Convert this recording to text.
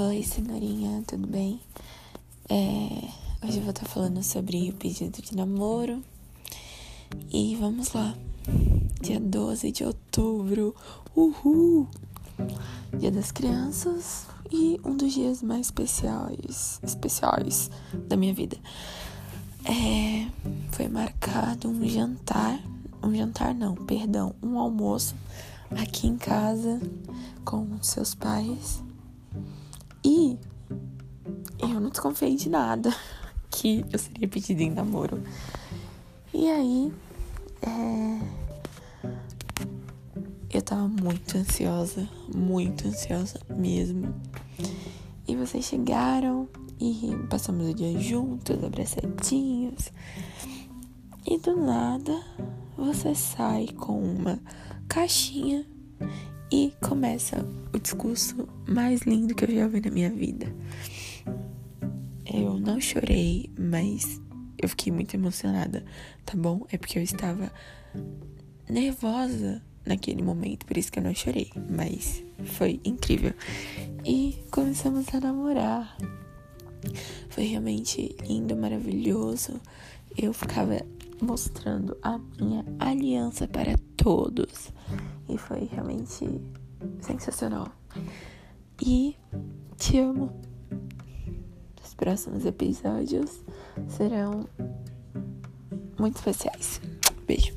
Oi, cenourinha, tudo bem? É, hoje eu vou estar falando sobre o pedido de namoro. E vamos lá. Dia 12 de outubro. Uhul! Dia das Crianças e um dos dias mais especiais, especiais da minha vida. É, foi marcado um jantar, um jantar não, perdão, um almoço aqui em casa com seus pais e eu não desconfiei de nada que eu seria pedida em namoro. E aí, é... eu tava muito ansiosa, muito ansiosa mesmo. E vocês chegaram e passamos o dia juntos, abraçadinhos. E do nada, você sai com uma caixinha e começa o discurso mais lindo que eu já vi na minha vida. Eu não chorei, mas eu fiquei muito emocionada, tá bom? É porque eu estava nervosa naquele momento, por isso que eu não chorei, mas foi incrível. E começamos a namorar. Foi realmente lindo, maravilhoso. Eu ficava mostrando a minha aliança para todos. E foi realmente sensacional. E te amo. Os próximos episódios serão muito especiais. Beijo.